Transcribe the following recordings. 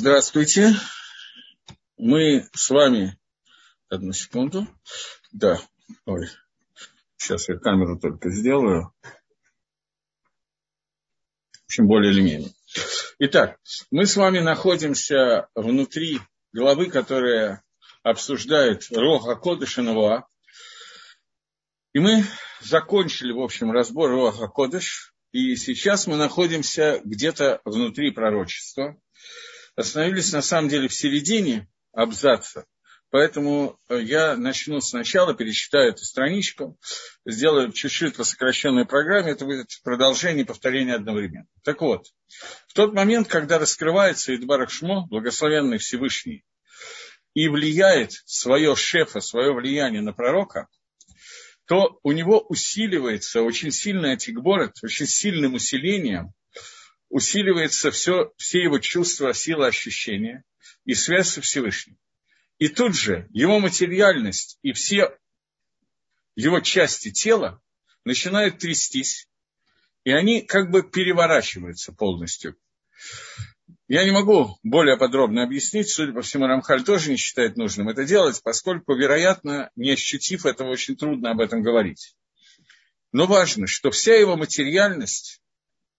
Здравствуйте. Мы с вами... Одну секунду. Да. Ой. Сейчас я камеру только сделаю. В общем, более или менее. Итак, мы с вами находимся внутри главы, которая обсуждает Рога Кодыша Навуа. И мы закончили, в общем, разбор Рога Кодыш. И сейчас мы находимся где-то внутри пророчества – остановились на самом деле в середине абзаца, поэтому э, я начну сначала, пересчитаю эту страничку, сделаю чуть-чуть по сокращенной программе, это будет продолжение повторения одновременно. Так вот, в тот момент, когда раскрывается Идбарах Шмо, благословенный Всевышний, и влияет свое шефа, свое влияние на пророка, то у него усиливается очень сильный антигборет, очень сильным усилением усиливается все, все его чувства, сила ощущения и связь со Всевышним. И тут же его материальность и все его части тела начинают трястись, и они как бы переворачиваются полностью. Я не могу более подробно объяснить, судя по всему, Рамхаль тоже не считает нужным это делать, поскольку, вероятно, не ощутив этого, очень трудно об этом говорить. Но важно, что вся его материальность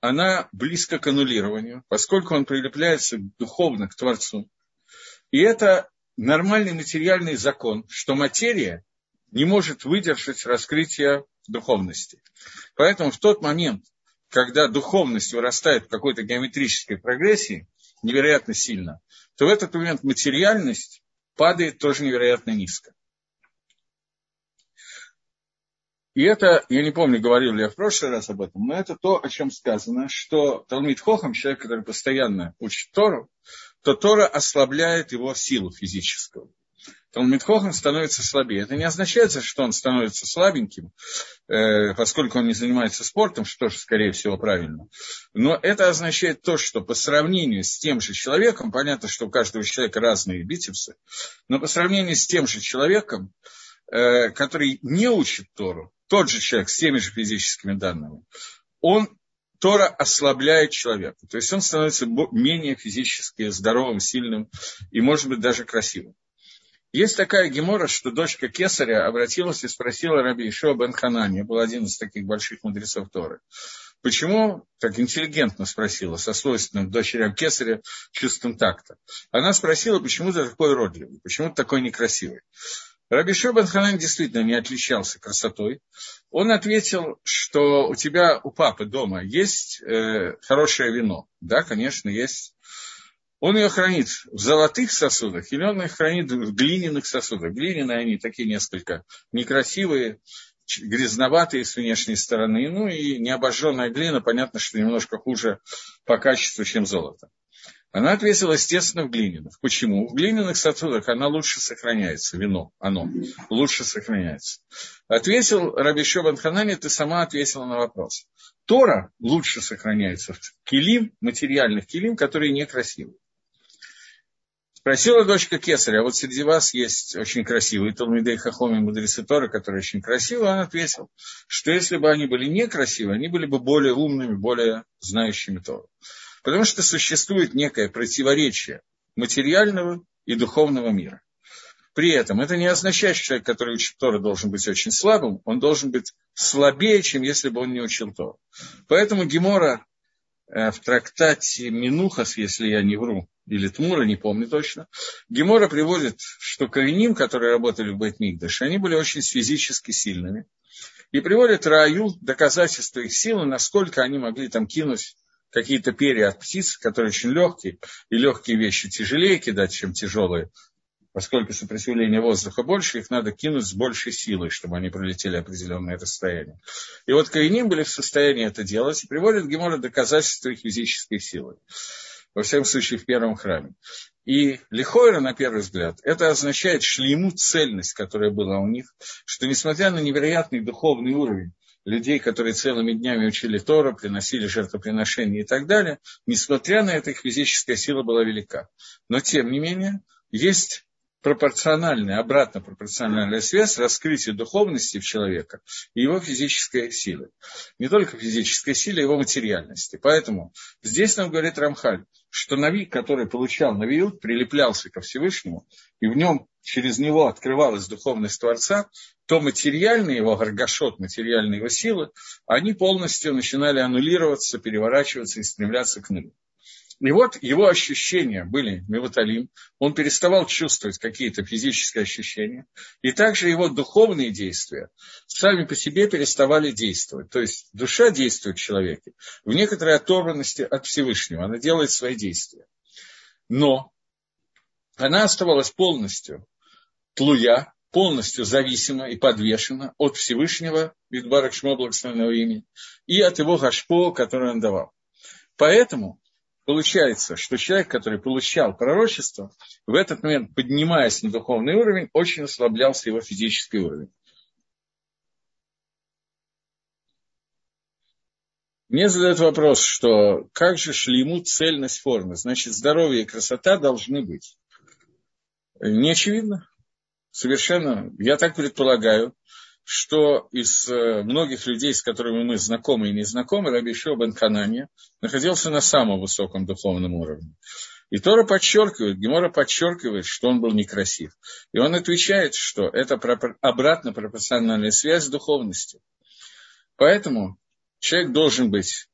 она близко к аннулированию, поскольку он прилепляется духовно к Творцу. И это нормальный материальный закон, что материя не может выдержать раскрытие духовности. Поэтому в тот момент, когда духовность вырастает в какой-то геометрической прогрессии, невероятно сильно, то в этот момент материальность падает тоже невероятно низко. И это, я не помню, говорил ли я в прошлый раз об этом, но это то, о чем сказано, что Талмит Хохам, человек, который постоянно учит Тору, то Тора ослабляет его силу физическую. Талмит Хохам становится слабее. Это не означает, что он становится слабеньким, э, поскольку он не занимается спортом, что же, скорее всего, правильно. Но это означает то, что по сравнению с тем же человеком, понятно, что у каждого человека разные бицепсы, но по сравнению с тем же человеком, который не учит Тору, тот же человек с теми же физическими данными, он Тора ослабляет человека. То есть он становится менее физически здоровым, сильным и, может быть, даже красивым. Есть такая гемора, что дочка Кесаря обратилась и спросила Раби Ишуа бен Ханани, был один из таких больших мудрецов Торы. Почему, так интеллигентно спросила, со свойственным дочерям Кесаря чувством такта. Она спросила, почему ты такой родливый, почему ты такой некрасивый. Раби Шобан Ханан действительно не отличался красотой. Он ответил, что у тебя, у папы дома есть э, хорошее вино. Да, конечно, есть. Он ее хранит в золотых сосудах или он ее хранит в глиняных сосудах. Глиняные они такие несколько некрасивые, грязноватые с внешней стороны. Ну и необожженная глина, понятно, что немножко хуже по качеству, чем золото. Она ответила, естественно, в глиняных. Почему? В глиняных сосудах она лучше сохраняется, вино, оно лучше сохраняется. Ответил Раби Шобан Ханани, ты сама ответила на вопрос. Тора лучше сохраняется в килим, материальных килим, которые некрасивые. Спросила дочка Кесаря, а вот среди вас есть очень красивые Талмидей Хахоми мудрецы Торы, которые очень красивые. Он ответил, что если бы они были некрасивые, они были бы более умными, более знающими Тору. Потому что существует некое противоречие материального и духовного мира. При этом это не означает, что человек, который учит Тору, должен быть очень слабым, он должен быть слабее, чем если бы он не учил Тору. Поэтому Гемора э, в трактате Минухас, если я не вру, или Тмура, не помню точно, Гемора приводит, что кореним, которые работали в Бейтмигдаше, они были очень физически сильными. И приводит Раю доказательства их силы, насколько они могли там кинуть какие-то перья от птиц, которые очень легкие, и легкие вещи тяжелее кидать, чем тяжелые, поскольку сопротивление воздуха больше, их надо кинуть с большей силой, чтобы они пролетели определенное расстояние. И вот Каиним были в состоянии это делать, и приводят Гемора доказательства их физической силы. Во всяком случае, в первом храме. И Лихойра, на первый взгляд, это означает шлему цельность, которая была у них, что несмотря на невероятный духовный уровень, людей, которые целыми днями учили Тору, приносили жертвоприношения и так далее, несмотря на это, их физическая сила была велика. Но, тем не менее, есть пропорциональная, обратно пропорциональная связь раскрытия духовности в человека и его физической силы. Не только физической силы, а его материальности. Поэтому здесь нам говорит Рамхаль, что Нави, который получал Навиил, прилеплялся ко Всевышнему, и в нем через него открывалась духовность Творца, то материальные его горгашот, материальные его силы, они полностью начинали аннулироваться, переворачиваться и стремляться к нулю. И вот его ощущения были миваталим, он переставал чувствовать какие-то физические ощущения, и также его духовные действия сами по себе переставали действовать. То есть душа действует в человеке в некоторой оторванности от Всевышнего, она делает свои действия. Но она оставалась полностью тлуя, полностью зависима и подвешена от Всевышнего, Видбарак Шмо благословенного имени, и от его гашпо, который он давал. Поэтому получается, что человек, который получал пророчество, в этот момент, поднимаясь на духовный уровень, очень ослаблялся его физический уровень. Мне задают вопрос, что как же шлему цельность формы? Значит, здоровье и красота должны быть. Не очевидно. Совершенно. Я так предполагаю, что из э, многих людей, с которыми мы знакомы и не знакомы, Раби Шо бен Ханания находился на самом высоком духовном уровне. И Тора подчеркивает, Гемора подчеркивает, что он был некрасив. И он отвечает, что это обратно пропорциональная связь с духовностью. Поэтому человек должен быть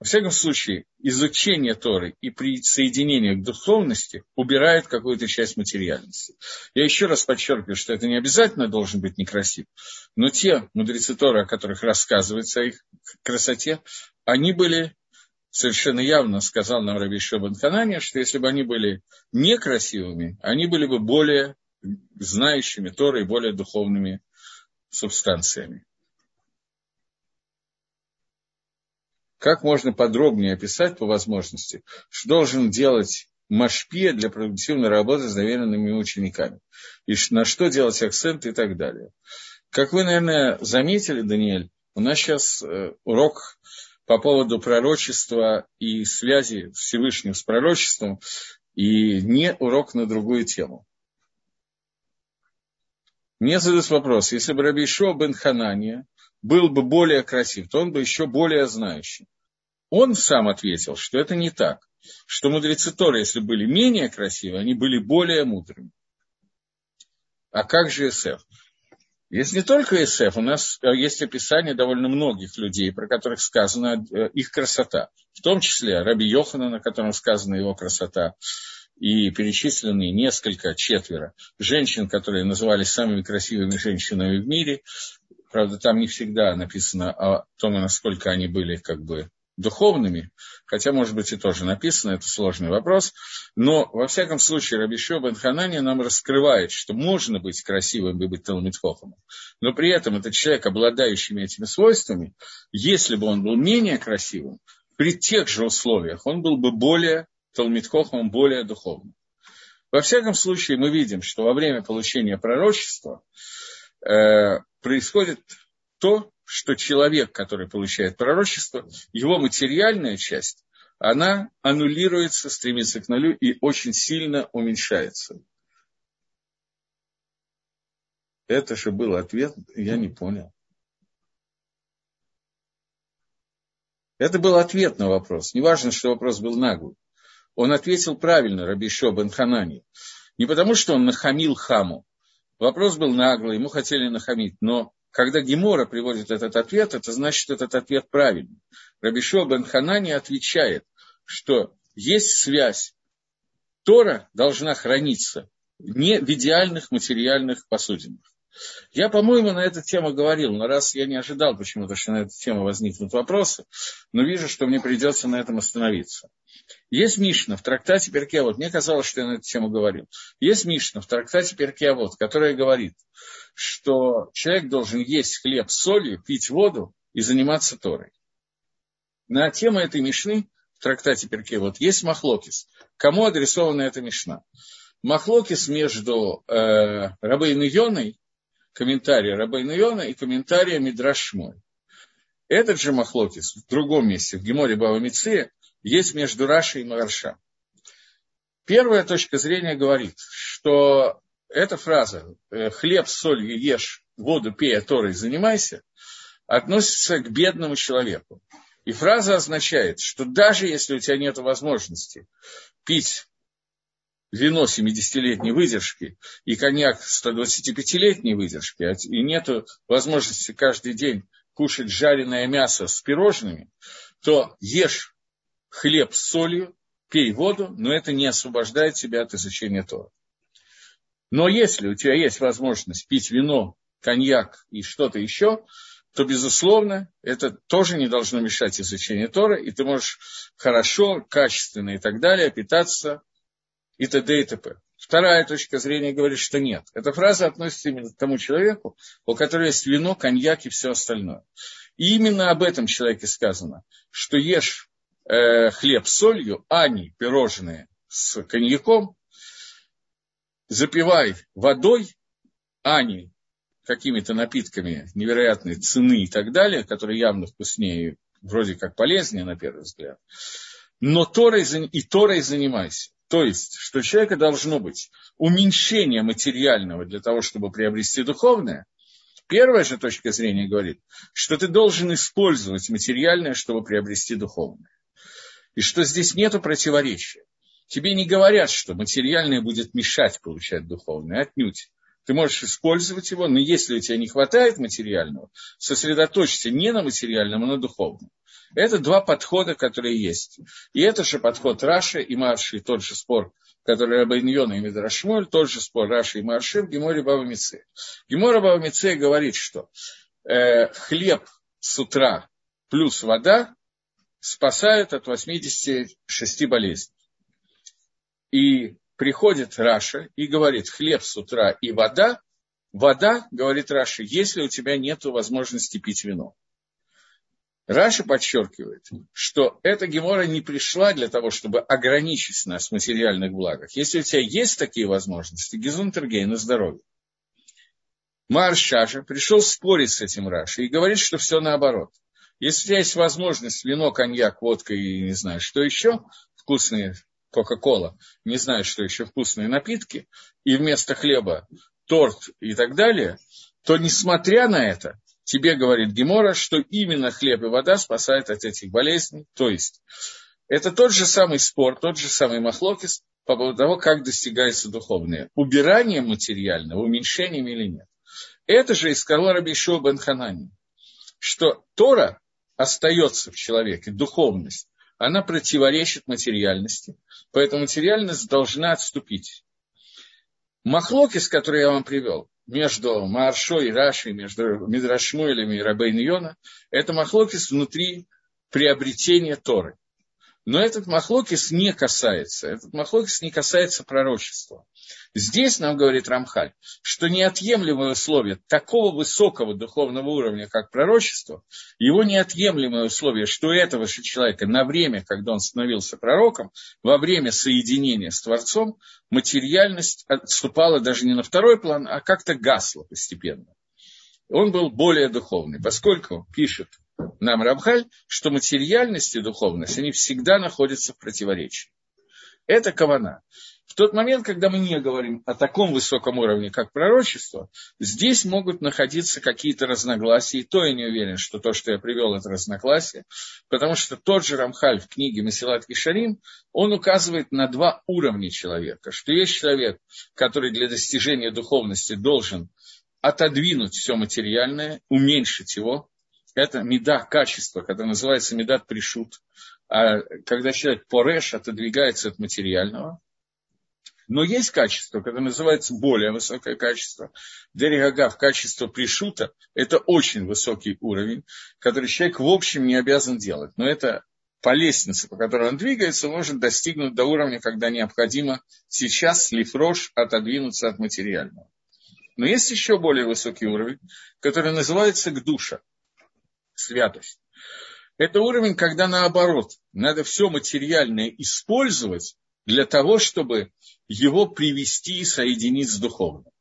во всяком случае, изучение Торы и присоединение к духовности убирает какую-то часть материальности. Я еще раз подчеркиваю, что это не обязательно должен быть некрасив, но те мудрецы Торы, о которых рассказывается о их красоте, они были совершенно явно, сказал нам Раби Шобан Ханания, что если бы они были некрасивыми, они были бы более знающими Торы и более духовными субстанциями. Как можно подробнее описать по возможности, что должен делать Машпия для продуктивной работы с доверенными учениками, и на что делать акцент и так далее. Как вы, наверное, заметили, Даниэль, у нас сейчас э, урок по поводу пророчества и связи Всевышнего с пророчеством, и не урок на другую тему. Мне задают вопрос, если бы Раби Шо бен Ханания был бы более красив, то он бы еще более знающий. Он сам ответил, что это не так, что мудрецы Торы, если были менее красивы, они были более мудрыми. А как же Исеф? Есть не только Исеф, у нас э, есть описание довольно многих людей, про которых сказана э, их красота. В том числе Раби Йохана, на котором сказана его красота, и перечислены несколько, четверо женщин, которые назывались самыми красивыми женщинами в мире. Правда, там не всегда написано о том, насколько они были как бы духовными, хотя, может быть, и тоже написано, это сложный вопрос, но, во всяком случае, Рабишо Бен Ханани нам раскрывает, что можно быть красивым и быть Талмитхохом, но при этом этот человек, обладающий этими свойствами, если бы он был менее красивым, при тех же условиях он был бы более Талмитхохом, более духовным. Во всяком случае, мы видим, что во время получения пророчества э, происходит то, что человек, который получает пророчество, его материальная часть, она аннулируется, стремится к нулю и очень сильно уменьшается. Это же был ответ, я не понял. Это был ответ на вопрос. Неважно, что вопрос был наглый. Он ответил правильно, Рабишо Бен Ханани. Не потому, что он нахамил хаму. Вопрос был наглый, ему хотели нахамить, но когда Гемора приводит этот ответ, это значит, этот ответ правильный. Рабишо бен Ханани отвечает, что есть связь. Тора должна храниться не в идеальных материальных посудинах. Я, по-моему, на эту тему говорил, но раз я не ожидал почему-то, что на эту тему возникнут вопросы, но вижу, что мне придется на этом остановиться. Есть Мишна в трактате Перкеавод, мне казалось, что я на эту тему говорил. Есть Мишна в трактате Перкеавод, которая говорит, что человек должен есть хлеб с солью, пить воду и заниматься Торой. На тему этой Мишны в трактате Перкеавод есть Махлокис. Кому адресована эта Мишна? Махлокис между э, Рабейну Йоной комментария Рабейна Йона и комментария Мидраш Этот же Махлокис в другом месте, в Геморе Бава Миция, есть между Рашей и Магарша. Первая точка зрения говорит, что эта фраза э, «хлеб с солью ешь, воду пей, а занимайся» относится к бедному человеку. И фраза означает, что даже если у тебя нет возможности пить вино 70-летней выдержки и коньяк 125-летней выдержки, а и нет возможности каждый день кушать жареное мясо с пирожными, то ешь хлеб с солью, пей воду, но это не освобождает тебя от изучения Тора. Но если у тебя есть возможность пить вино, коньяк и что-то еще, то, безусловно, это тоже не должно мешать изучению Тора, и ты можешь хорошо, качественно и так далее питаться и т.д. и т.п. Вторая точка зрения говорит, что нет. Эта фраза относится именно к тому человеку, у которого есть вино, коньяк и все остальное. И именно об этом человеке сказано, что ешь э, хлеб с солью, а не пирожные с коньяком, запивай водой, а не какими-то напитками невероятной цены и так далее, которые явно вкуснее, вроде как полезнее на первый взгляд, но Торой, и Торой занимайся. То есть, что у человека должно быть уменьшение материального для того, чтобы приобрести духовное. Первая же точка зрения говорит, что ты должен использовать материальное, чтобы приобрести духовное. И что здесь нет противоречия. Тебе не говорят, что материальное будет мешать получать духовное, отнюдь. Ты можешь использовать его, но если у тебя не хватает материального, сосредоточься не на материальном, а на духовном. Это два подхода, которые есть. И это же подход Раши и Марши, тот же спор, который Рабайньона и Медрашмоль, тот же спор Раши и Марши в Геморе Баба Мице. Гемора Баба Мице говорит, что э, хлеб с утра плюс вода спасают от 86 болезней. И приходит Раша и говорит, хлеб с утра и вода, вода, говорит Раша, если у тебя нет возможности пить вино. Раша подчеркивает, что эта гемора не пришла для того, чтобы ограничить нас в материальных благах. Если у тебя есть такие возможности, Гизунтергей на здоровье. Маршажа пришел спорить с этим Рашей и говорит, что все наоборот. Если у тебя есть возможность вино, коньяк, водка и не знаю, что еще, вкусные Кока-Кола, не знаю, что еще вкусные напитки, и вместо хлеба торт и так далее, то несмотря на это, тебе говорит Гемора, что именно хлеб и вода спасают от этих болезней. То есть это тот же самый спор, тот же самый махлокис по поводу того, как достигается духовное. Убирание материального, уменьшением или нет. Это же из сказал Рабишо бен что Тора остается в человеке, духовность, она противоречит материальности, поэтому материальность должна отступить. Махлокис, который я вам привел, между Маршой и Рашей, между Мидрашмуэлями и Рабейн Йона, это махлокис внутри приобретения Торы. Но этот махлокис не касается, этот махлокис не касается пророчества. Здесь нам говорит Рамхаль, что неотъемлемое условие такого высокого духовного уровня, как пророчество, его неотъемлемое условие, что у этого же человека на время, когда он становился пророком, во время соединения с Творцом, материальность отступала даже не на второй план, а как-то гасла постепенно. Он был более духовный, поскольку пишет нам Рамхаль, что материальность и духовность, они всегда находятся в противоречии. Это кавана. В тот момент, когда мы не говорим о таком высоком уровне, как пророчество, здесь могут находиться какие-то разногласия, и то я не уверен, что то, что я привел, это разногласие, потому что тот же Рамхаль в книге Месилат Кишарим, он указывает на два уровня человека, что есть человек, который для достижения духовности должен отодвинуть все материальное, уменьшить его, это меда, качество, которое называется медат пришут, а когда человек пореш отодвигается от материального. Но есть качество, которое называется более высокое качество. Дерегагав, качество пришута, это очень высокий уровень, который человек в общем не обязан делать. Но это по лестнице, по которой он двигается, может достигнуть до уровня, когда необходимо сейчас лифрош отодвинуться от материального. Но есть еще более высокий уровень, который называется гдуша святость. Это уровень, когда наоборот, надо все материальное использовать для того, чтобы его привести и соединить с духовным.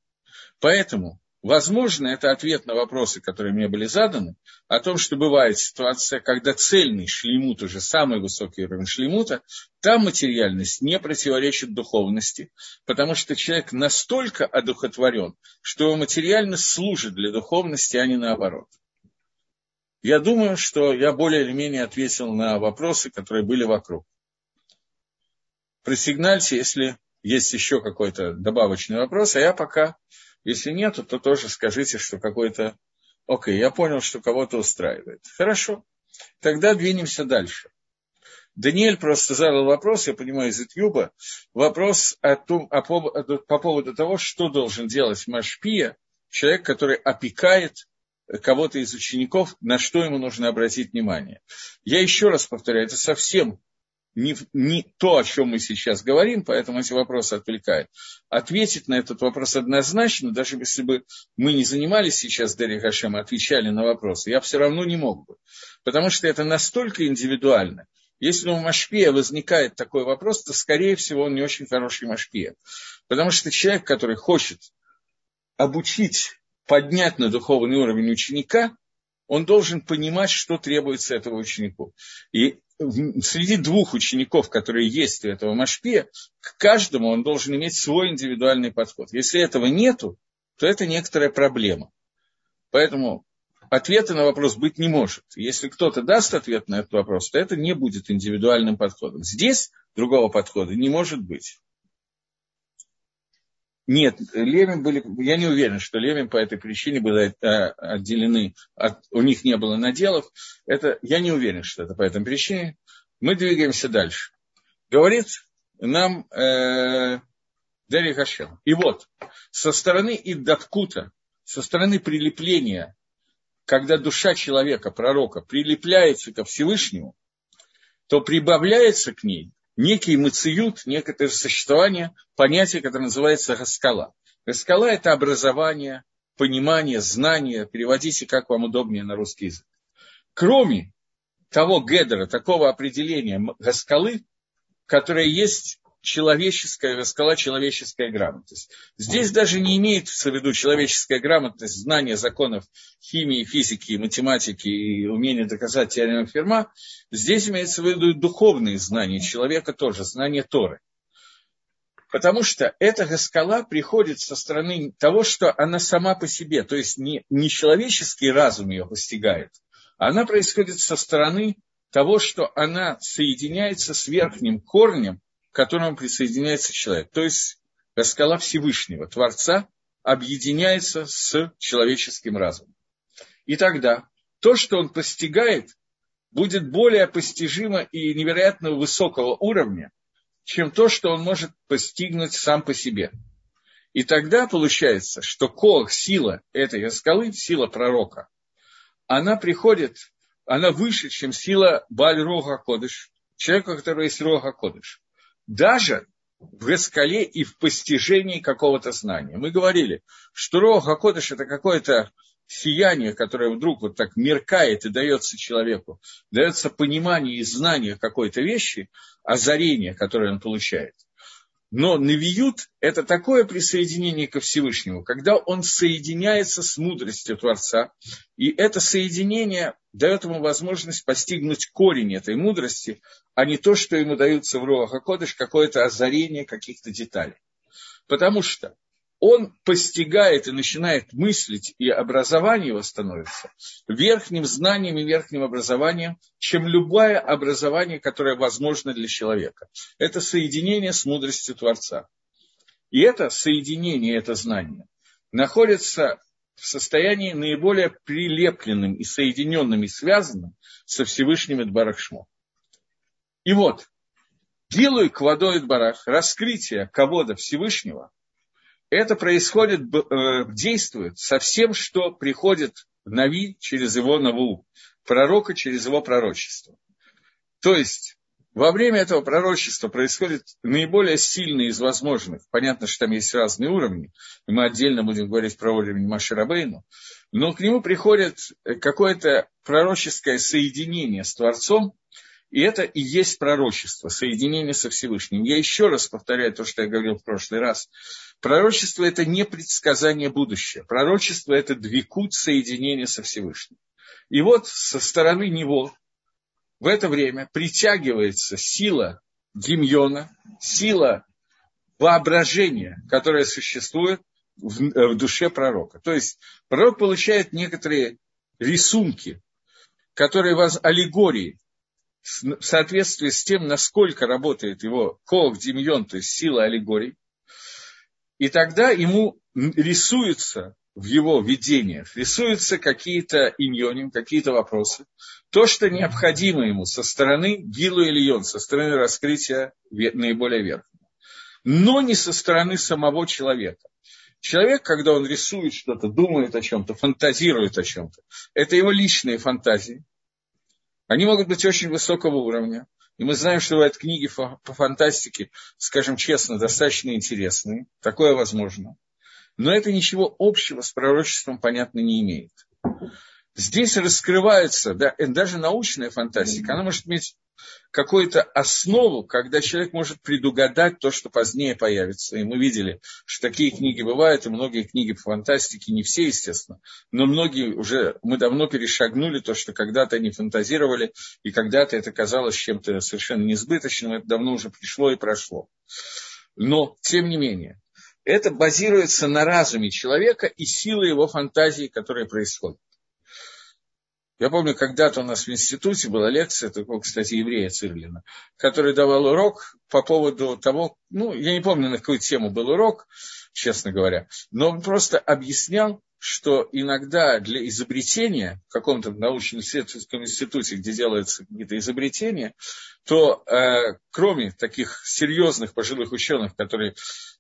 Поэтому Возможно, это ответ на вопросы, которые мне были заданы, о том, что бывает ситуация, когда цельный шлемут, уже самый высокий уровень шлемута, там материальность не противоречит духовности, потому что человек настолько одухотворен, что его материальность служит для духовности, а не наоборот. Я думаю, что я более или менее ответил на вопросы, которые были вокруг. Просигнальте, если есть еще какой-то добавочный вопрос, а я пока если нет, то тоже скажите, что какой-то... Окей, я понял, что кого-то устраивает. Хорошо. Тогда двинемся дальше. Даниэль просто задал вопрос, я понимаю, из Ютьюба, вопрос о том, о, по поводу того, что должен делать Машпия, человек, который опекает кого-то из учеников, на что ему нужно обратить внимание. Я еще раз повторяю, это совсем не, не то, о чем мы сейчас говорим, поэтому эти вопросы отвлекают. Ответить на этот вопрос однозначно, даже если бы мы не занимались сейчас Дерри Хашем, отвечали на вопросы, я все равно не мог бы. Потому что это настолько индивидуально. Если у Машпия возникает такой вопрос, то, скорее всего, он не очень хороший Машпия. Потому что человек, который хочет обучить, поднять на духовный уровень ученика, он должен понимать, что требуется этому ученику. И среди двух учеников, которые есть у этого Машпия, к каждому он должен иметь свой индивидуальный подход. Если этого нету, то это некоторая проблема. Поэтому ответа на вопрос быть не может. Если кто-то даст ответ на этот вопрос, то это не будет индивидуальным подходом. Здесь другого подхода не может быть. Нет, Левин были, я не уверен, что Левин по этой причине были э, отделены, от, у них не было наделов. Это, я не уверен, что это по этой причине. Мы двигаемся дальше. Говорит нам э, Дерри Хашем. И вот, со стороны Иддаткута, со стороны прилепления, когда душа человека, пророка, прилепляется ко Всевышнему, то прибавляется к ней некий мациют, некое существование, понятие, которое называется раскала. Раскала – это образование, понимание, знание, переводите, как вам удобнее на русский язык. Кроме того гедера, такого определения раскалы, которое есть человеческая, раскала человеческая грамотность. Здесь даже не имеется в виду человеческая грамотность, знание законов химии, физики, математики и умение доказать теорему Ферма. Здесь имеется в виду духовные знания человека тоже, знание Торы. Потому что эта раскала приходит со стороны того, что она сама по себе, то есть не, не человеческий разум ее постигает, она происходит со стороны того, что она соединяется с верхним корнем, к которому присоединяется человек. То есть скала Всевышнего, Творца, объединяется с человеческим разумом. И тогда то, что он постигает, будет более постижимо и невероятно высокого уровня, чем то, что он может постигнуть сам по себе. И тогда получается, что кол, сила этой скалы, сила пророка, она приходит, она выше, чем сила Баль Рога Кодыш, человека, у которого есть Рога Кодыш даже в раскале и в постижении какого-то знания. Мы говорили, что Роха Кодыш – это какое-то сияние, которое вдруг вот так меркает и дается человеку, дается понимание и знание какой-то вещи, озарение, которое он получает – но Навиют – это такое присоединение ко Всевышнему, когда он соединяется с мудростью Творца, и это соединение дает ему возможность постигнуть корень этой мудрости, а не то, что ему даются в Руаха Кодыш, какое-то озарение каких-то деталей. Потому что он постигает и начинает мыслить, и образование его становится верхним знанием и верхним образованием, чем любое образование, которое возможно для человека. Это соединение с мудростью Творца. И это соединение, это знание находится в состоянии наиболее прилепленным и соединенным и связанным со Всевышним Эдбарахшмо. И вот, делаю к водой Барах раскрытие кого-то Всевышнего – это происходит, э, действует со всем, что приходит в Нави через его Наву, пророка через его пророчество. То есть, во время этого пророчества происходит наиболее сильный из возможных. Понятно, что там есть разные уровни, и мы отдельно будем говорить про уровень Маширабейну, но к нему приходит какое-то пророческое соединение с Творцом, И это и есть пророчество, соединение со Всевышним. Я еще раз повторяю то, что я говорил в прошлый раз. Пророчество – это не предсказание будущего. Пророчество – это двикут соединения со Всевышним. И вот со стороны него в это время притягивается сила Демьона, сила воображения, которая существует в, в душе пророка. То есть пророк получает некоторые рисунки, которые вас аллегории, в соответствии с тем, насколько работает его колок демьон, то есть сила аллегорий, и тогда ему рисуются в его видениях, рисуются какие-то иньоним, какие-то вопросы, то, что необходимо ему со стороны Гилу и Льон, со стороны раскрытия наиболее верхнего, но не со стороны самого человека. Человек, когда он рисует что-то, думает о чем-то, фантазирует о чем-то, это его личные фантазии. Они могут быть очень высокого уровня. И мы знаем, что бывают книги по фантастике, скажем честно, достаточно интересные. Такое возможно. Но это ничего общего с пророчеством, понятно, не имеет. Здесь раскрывается, да, даже научная фантастика, она может иметь какую-то основу, когда человек может предугадать то, что позднее появится. И мы видели, что такие книги бывают, и многие книги по фантастике, не все, естественно, но многие уже, мы давно перешагнули то, что когда-то они фантазировали, и когда-то это казалось чем-то совершенно несбыточным, это давно уже пришло и прошло. Но, тем не менее, это базируется на разуме человека и силы его фантазии, которые происходят. Я помню, когда-то у нас в институте была лекция, такого, кстати, еврея Цирлина, который давал урок по поводу того, ну, я не помню, на какую тему был урок, честно говоря, но он просто объяснял, что иногда для изобретения в каком-то научно-исследовательском институте, где делаются какие-то изобретения, то э, кроме таких серьезных пожилых ученых, которые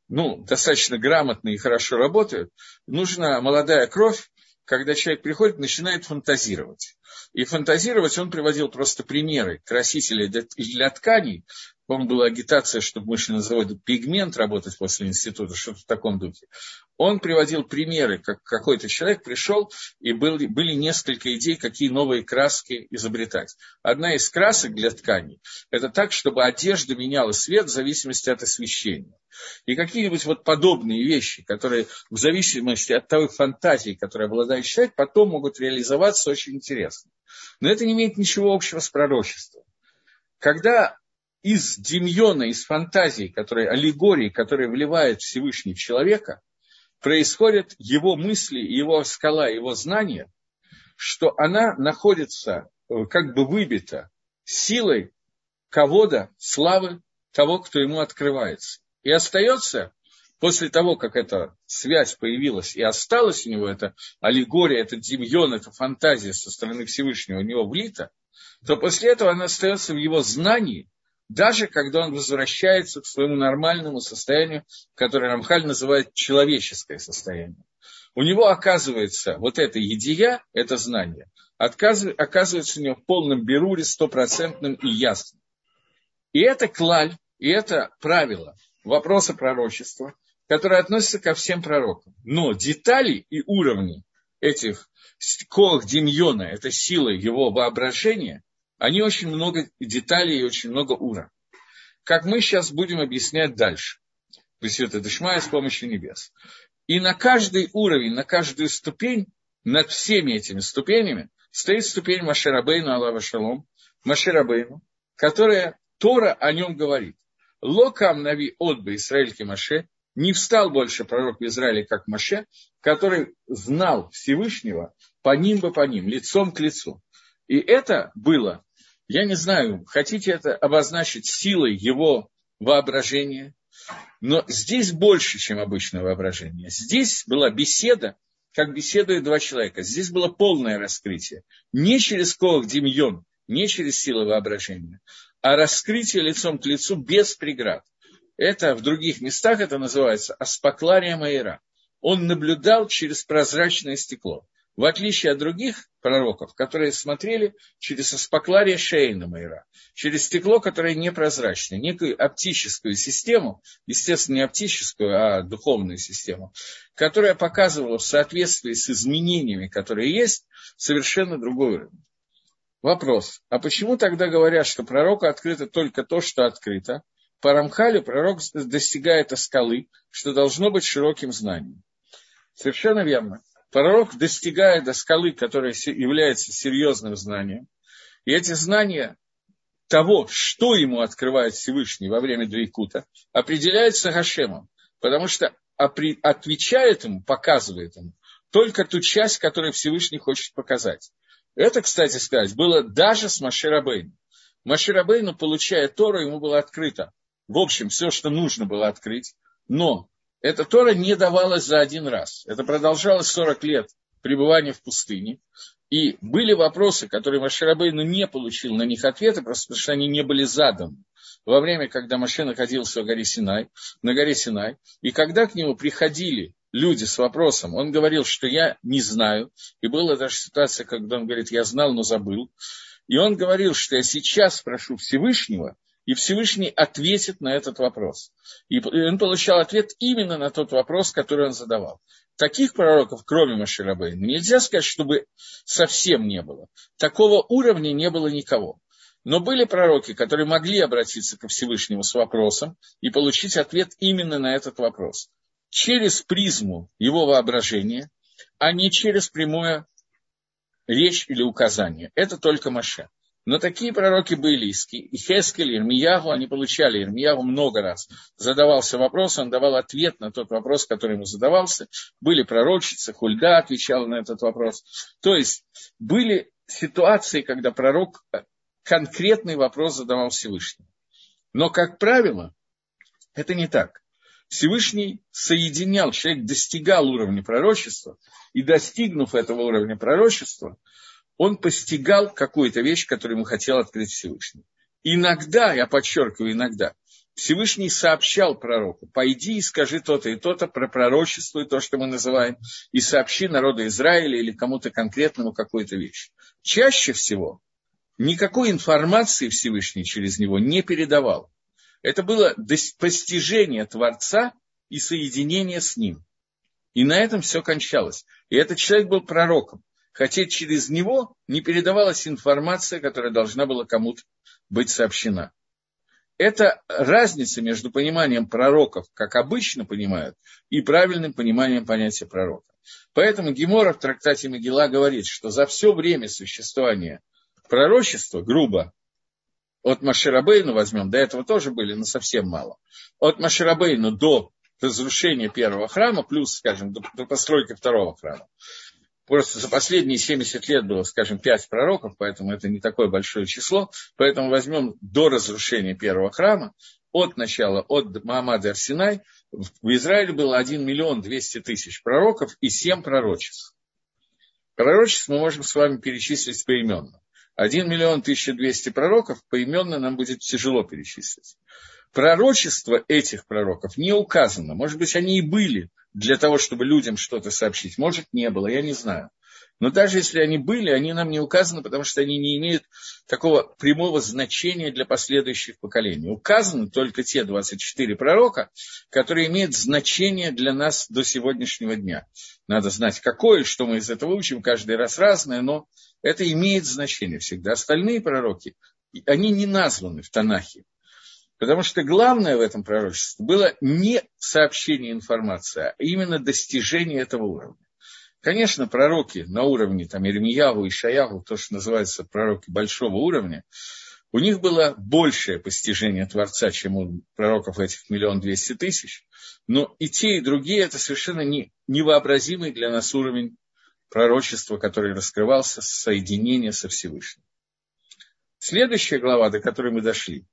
ну, достаточно грамотно и хорошо работают, нужна молодая кровь, когда человек приходит, начинает фантазировать. И фантазировать он приводил просто примеры красителей для, тканей. Помню, была агитация, чтобы мы шли на заводе пигмент работать после института, что-то в таком духе. Он приводил примеры, как какой-то человек пришел, и был, были несколько идей, какие новые краски изобретать. Одна из красок для тканей – это так, чтобы одежда меняла цвет в зависимости от освещения. И какие-нибудь вот подобные вещи, которые в зависимости от той фантазии, которой обладает человек, потом могут реализоваться очень интересно. Но это не имеет ничего общего с пророчеством. Когда из демьона, из фантазии, которые, аллегории, которые вливает Всевышний в человека, происходят его мысли, его скала, его знания, что она находится, э, как бы выбита силой кого-то, славы того, кто ему открывается. И остается, после того, как эта связь появилась и осталась у него, эта аллегория, этот демьон, эта фантазия со стороны Всевышнего у него влита, то после этого она остается в его знании, даже когда он возвращается к своему нормальному состоянию, которое Рамхаль называет человеческое состояние. У него оказывается вот это едия, это знание, оказывается у него в полном беруре, стопроцентным и ясным. И это клаль, и это правило вопроса пророчества, которое относится ко всем пророкам. Но детали и уровни этих колых Демьона, это силы его воображения, они очень много деталей и очень много ура. Как мы сейчас будем объяснять дальше. Пресвятая Дышмая с помощью небес. И на каждый уровень, на каждую ступень, над всеми этими ступенями, стоит ступень Маширабейну, Аллаха Шалом, Маширабейну, которая Тора о нем говорит. Локам нави отбы Израиль Маше, не встал больше пророк в Израиле, как Маше, который знал Всевышнего по ним бы по ним, лицом к лицу. И это было я не знаю, хотите это обозначить силой его воображения, но здесь больше, чем обычное воображение. Здесь была беседа, как беседуют два человека. Здесь было полное раскрытие. Не через колок Демьон, не через силу воображения, а раскрытие лицом к лицу без преград. Это в других местах это называется аспаклария майера. Он наблюдал через прозрачное стекло в отличие от других пророков, которые смотрели через аспаклария Шейна Майра, через стекло, которое непрозрачное, некую оптическую систему, естественно, не оптическую, а духовную систему, которая показывала в соответствии с изменениями, которые есть, совершенно другой уровень. Вопрос. А почему тогда говорят, что пророку открыто только то, что открыто? По Рамхалю пророк достигает скалы, что должно быть широким знанием. Совершенно верно. Пророк достигает до скалы, которая является серьезным знанием. И эти знания того, что ему открывает Всевышний во время Дрейкута, определяется Гашемом. Потому что отвечает ему, показывает ему только ту часть, которую Всевышний хочет показать. Это, кстати сказать, было даже с Маширабейном. Маширабейну, получая Тору, ему было открыто. В общем, все, что нужно было открыть. Но эта Тора не давалась за один раз. Это продолжалось 40 лет пребывания в пустыне. И были вопросы, которые Маширабейну не получил на них ответа, просто потому что они не были заданы во время, когда Маше находился в горе Синай, на горе Синай, и когда к нему приходили люди с вопросом, он говорил, что я не знаю, и была даже ситуация, когда он говорит, я знал, но забыл, и он говорил, что я сейчас прошу Всевышнего, и Всевышний ответит на этот вопрос. И он получал ответ именно на тот вопрос, который он задавал. Таких пророков, кроме Маширабейна, нельзя сказать, чтобы совсем не было. Такого уровня не было никого. Но были пророки, которые могли обратиться ко Всевышнему с вопросом и получить ответ именно на этот вопрос. Через призму его воображения, а не через прямое речь или указание. Это только Маше. Но такие пророки были, и Хескель, Ирмиягу, они получали, Ирмиягу много раз задавался вопрос, он давал ответ на тот вопрос, который ему задавался. Были пророчицы, Хульда отвечала на этот вопрос. То есть были ситуации, когда пророк конкретный вопрос задавал Всевышний. Но, как правило, это не так. Всевышний соединял, человек достигал уровня пророчества, и достигнув этого уровня пророчества, он постигал какую-то вещь, которую ему хотел открыть Всевышний. Иногда, я подчеркиваю, иногда, Всевышний сообщал пророку, пойди и скажи то-то и то-то про пророчество, и то, что мы называем, и сообщи народу Израиля или кому-то конкретному какую-то вещь. Чаще всего никакой информации Всевышний через него не передавал. Это было постижение Творца и соединение с ним. И на этом все кончалось. И этот человек был пророком, хотя через него не передавалась информация, которая должна была кому-то быть сообщена. Это разница между пониманием пророков, как обычно понимают, и правильным пониманием понятия пророка. Поэтому Гемора в трактате Могила говорит, что за все время существования пророчество, грубо, от Маширабейну возьмем, до этого тоже были, но совсем мало. От Маширабейну до разрушения первого храма, плюс, скажем, до, до постройки второго храма. Просто за последние 70 лет было, скажем, 5 пророков, поэтому это не такое большое число. Поэтому возьмем до разрушения первого храма, от начала, от Маамада Арсинай, в Израиле было 1 миллион 200 тысяч пророков и 7 пророчеств. Пророчеств мы можем с вами перечислить поименно. 1 миллион 1200 пророков поименно нам будет тяжело перечислить. Пророчество этих пророков не указано. Может быть, они и были для того, чтобы людям что-то сообщить. Может, не было, я не знаю. Но даже если они были, они нам не указаны, потому что они не имеют такого прямого значения для последующих поколений. Указаны только те 24 пророка, которые имеют значение для нас до сегодняшнего дня. Надо знать, какое, что мы из этого учим, каждый раз разное, но это имеет значение всегда. Остальные пророки, они не названы в Танахе. Потому что главное в этом пророчестве было не сообщение информации, а именно достижение этого уровня. Конечно, пророки на уровне там, Ирмияву и Шаяву, то, что называется пророки большого уровня, у них было большее постижение Творца, чем у пророков этих миллион двести тысяч. Но и те, и другие – это совершенно не, невообразимый для нас уровень пророчества, который раскрывался с соединения со Всевышним. Следующая глава, до которой мы дошли,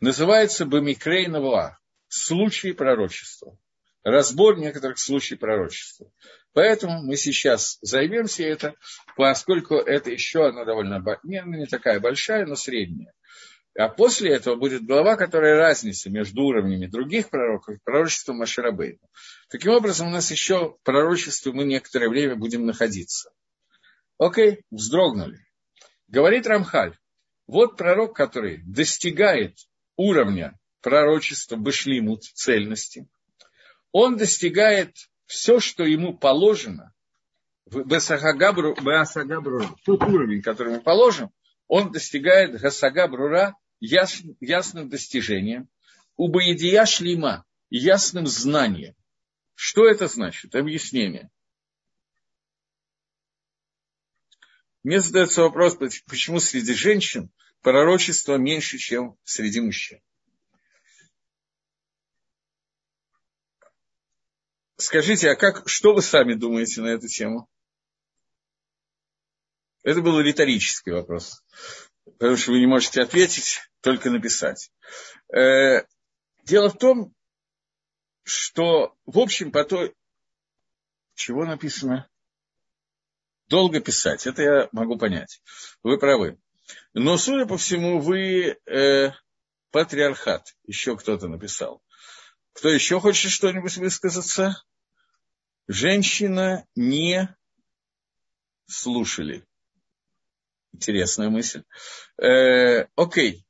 называется Бамикрей Навуа – случаи пророчества. Разбор некоторых случаев пророчества. Поэтому мы сейчас займемся это, поскольку это еще одна довольно, не, не такая большая, но средняя. А после этого будет глава, которая разница между уровнями других пророков и пророчеством Маширабейна. Таким образом, у нас еще в пророчестве мы некоторое время будем находиться. Окей, вздрогнули. Говорит Рамхаль, вот пророк, который достигает уровня пророчества Башлимут, цельности, он достигает все, что ему положено, в Бесагабру, тот уровень, который ему положен, он достигает гасага брура яс, ясным достижением, убоедия шлима, ясным знанием. Что это значит? Объяснение. Мне задается вопрос, почему среди женщин пророчество меньше, чем среди мужчин. Скажите, а как, что вы сами думаете на эту тему? Это был риторический вопрос, потому что вы не можете ответить, только написать. Э, дело в том, что, в общем, по той... Чего написано? Долго писать, это я могу понять. Вы правы. Но, судя по всему, вы э, патриархат, еще кто-то написал. Кто еще хочет что-нибудь высказаться? Женщина не слушали. Интересная мысль. Э, окей.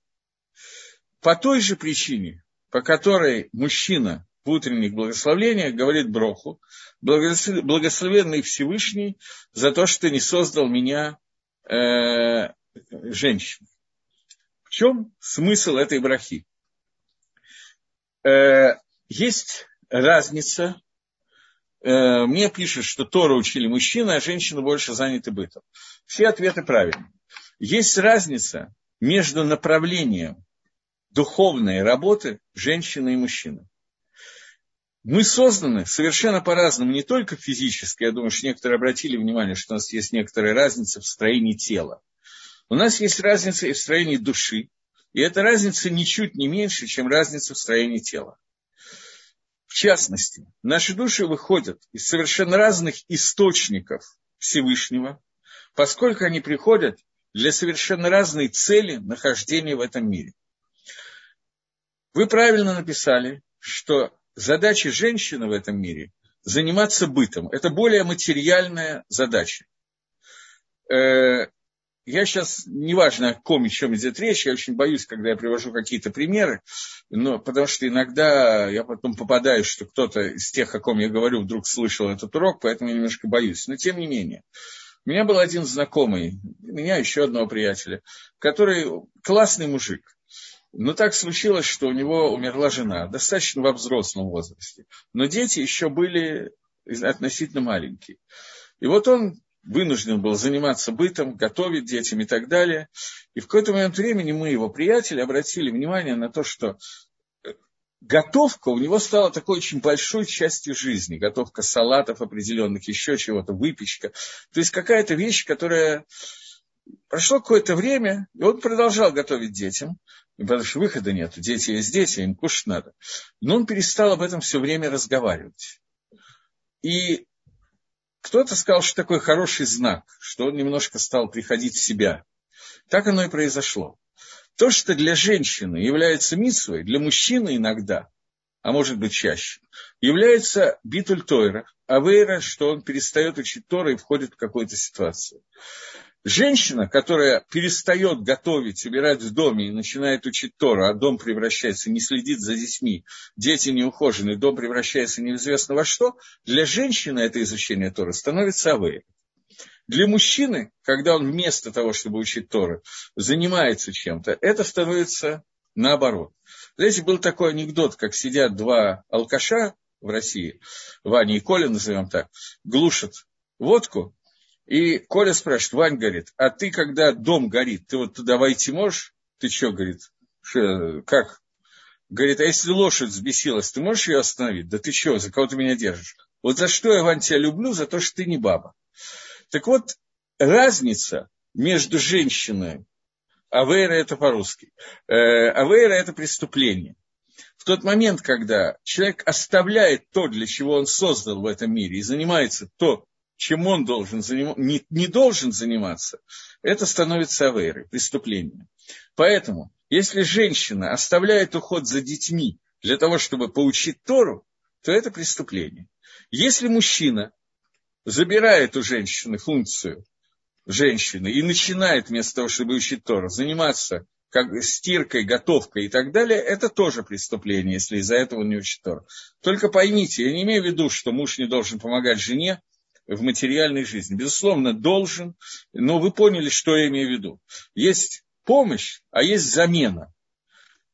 По той же причине, по которой мужчина в утренних благословлениях говорит Броху, благословенный Всевышний за то, что не создал меня э, женщин. В чем смысл этой брахи? Э, есть разница. Э, мне пишут, что Тора учили мужчины, а женщины больше заняты бытом. Все ответы правильные. Есть разница между направлением духовной работы женщины и мужчины. Мы созданы совершенно по-разному, не только физически. Я думаю, что некоторые обратили внимание, что у нас есть некоторая разница в строении тела. У нас есть разница и в строении души, и эта разница ничуть не меньше, чем разница в строении тела. В частности, наши души выходят из совершенно разных источников Всевышнего, поскольку они приходят для совершенно разной цели нахождения в этом мире. Вы правильно написали, что задача женщины в этом мире – заниматься бытом. Это более материальная задача. Я сейчас, неважно, о ком и чем идет речь, я очень боюсь, когда я привожу какие-то примеры, но, потому что иногда я потом попадаю, что кто-то из тех, о ком я говорю, вдруг слышал этот урок, поэтому я немножко боюсь. Но тем не менее, у меня был один знакомый, у меня еще одного приятеля, который классный мужик. Но так случилось, что у него умерла жена, достаточно во взрослом возрасте. Но дети еще были относительно маленькие. И вот он вынужден был заниматься бытом, готовить детям и так далее. И в какой-то момент времени мы, его приятели, обратили внимание на то, что э, готовка у него стала такой очень большой частью жизни. Готовка салатов определенных, еще чего-то, выпечка. То есть какая-то вещь, которая... Прошло какое-то время, и он продолжал готовить детям, потому что выхода нет. Дети есть дети, им кушать надо. Но он перестал об этом все время разговаривать. И кто-то сказал, что такой хороший знак, что он немножко стал приходить в себя. Так оно и произошло. То, что для женщины является митсвой, для мужчины иногда, а может быть чаще, является битуль Тойра, авейра, что он перестает учить Тора и входит в какую-то ситуацию. Женщина, которая перестает готовить, убирать в доме и начинает учить Тору, а дом превращается, не следит за детьми, дети не ухожены, дом превращается неизвестно во что, для женщины это изучение Торы становится авей. Для мужчины, когда он вместо того, чтобы учить Торы, занимается чем-то, это становится наоборот. Знаете, был такой анекдот, как сидят два алкаша в России, Ваня и Коля, назовем так, глушат водку, и Коля спрашивает, Вань говорит, а ты, когда дом горит, ты вот туда войти можешь? Ты что, говорит, что, как? Говорит, а если лошадь взбесилась, ты можешь ее остановить? Да ты что, за кого ты меня держишь? Вот за что я, Вань, тебя люблю? За то, что ты не баба. Так вот, разница между женщиной, авейра это по-русски, э, авейра это преступление. В тот момент, когда человек оставляет то, для чего он создал в этом мире, и занимается то, чем он должен заним... не, не должен заниматься, это становится авейрой, преступлением. Поэтому, если женщина оставляет уход за детьми для того, чтобы поучить Тору, то это преступление. Если мужчина забирает у женщины функцию женщины и начинает вместо того, чтобы учить Тору, заниматься как стиркой, готовкой и так далее, это тоже преступление, если из-за этого не учит Тору. Только поймите, я не имею в виду, что муж не должен помогать жене, в материальной жизни. Безусловно, должен, но вы поняли, что я имею в виду. Есть помощь, а есть замена.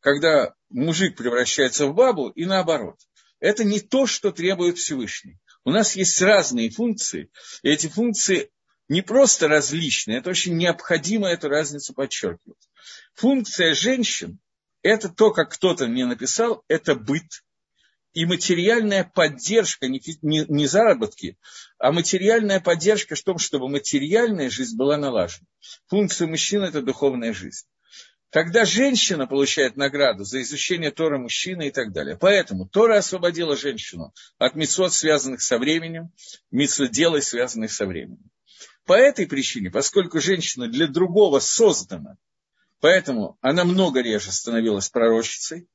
Когда мужик превращается в бабу и наоборот. Это не то, что требует Всевышний. У нас есть разные функции, и эти функции не просто различные, это очень необходимо эту разницу подчеркивать. Функция женщин – это то, как кто-то мне написал, это быт, и материальная поддержка, не, не, заработки, а материальная поддержка в том, чтобы материальная жизнь была налажена. Функция мужчины – это духовная жизнь. Тогда женщина получает награду за изучение Тора мужчины и так далее. Поэтому Тора освободила женщину от митцвот, связанных со временем, митцвот связанных со временем. По этой причине, поскольку женщина для другого создана, поэтому она много реже становилась пророчицей,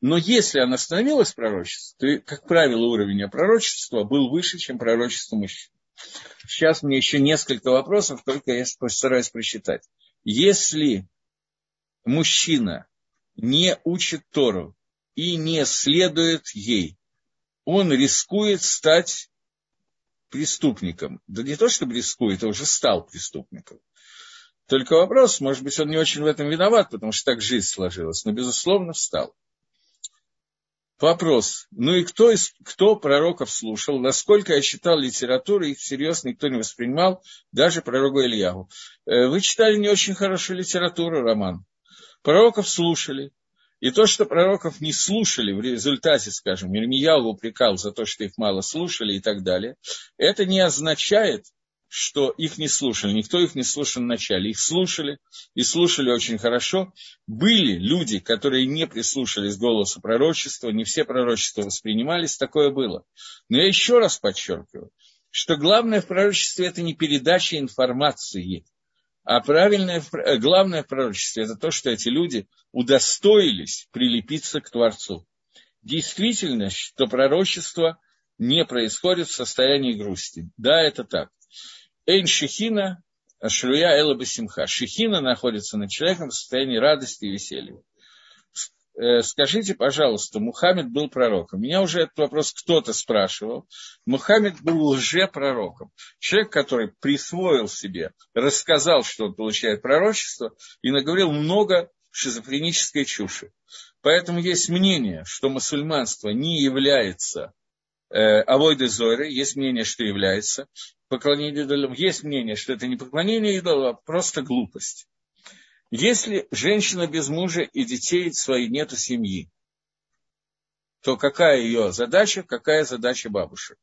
но если она становилась пророчеством, то, как правило, уровень пророчества был выше, чем пророчество мужчин. Сейчас мне еще несколько вопросов, только я постараюсь прочитать. Если мужчина не учит Тору и не следует ей, он рискует стать преступником. Да не то, чтобы рискует, а уже стал преступником. Только вопрос, может быть, он не очень в этом виноват, потому что так жизнь сложилась, но, безусловно, встал. Вопрос. Ну и кто, из, кто пророков слушал? Насколько я читал литературу, их всерьез никто не воспринимал, даже пророка Ильягу. Э, вы читали не очень хорошую литературу, Роман. Пророков слушали. И то, что пророков не слушали в результате, скажем, Ирмияу упрекал за то, что их мало слушали и так далее, это не означает, что их не слушали. Никто их не слушал вначале. Их слушали и слушали очень хорошо. Были люди, которые не прислушались голосу пророчества, не все пророчества воспринимались, такое было. Но я еще раз подчеркиваю, что главное в пророчестве – это не передача информации, а правильное, главное в пророчестве – это то, что эти люди удостоились прилепиться к Творцу. Действительно, что пророчество не происходит в состоянии грусти. Да, это так. Эйн Шехина, Шруя Эла Басимха. Шехина находится над человеком в состоянии радости и веселья. Э, скажите, пожалуйста, Мухаммед был пророком. Меня уже этот вопрос кто-то спрашивал. Мухаммед был лжепророком. Человек, который присвоил себе, рассказал, что он получает пророчество, и наговорил много шизофренической чуши. Поэтому есть мнение, что мусульманство не является э, авойдой Зойры, есть мнение, что является поклонение идолам. Есть мнение, что это не поклонение идолам, а просто глупость. Если женщина без мужа и детей своих нету семьи, то какая ее задача, какая задача бабушек?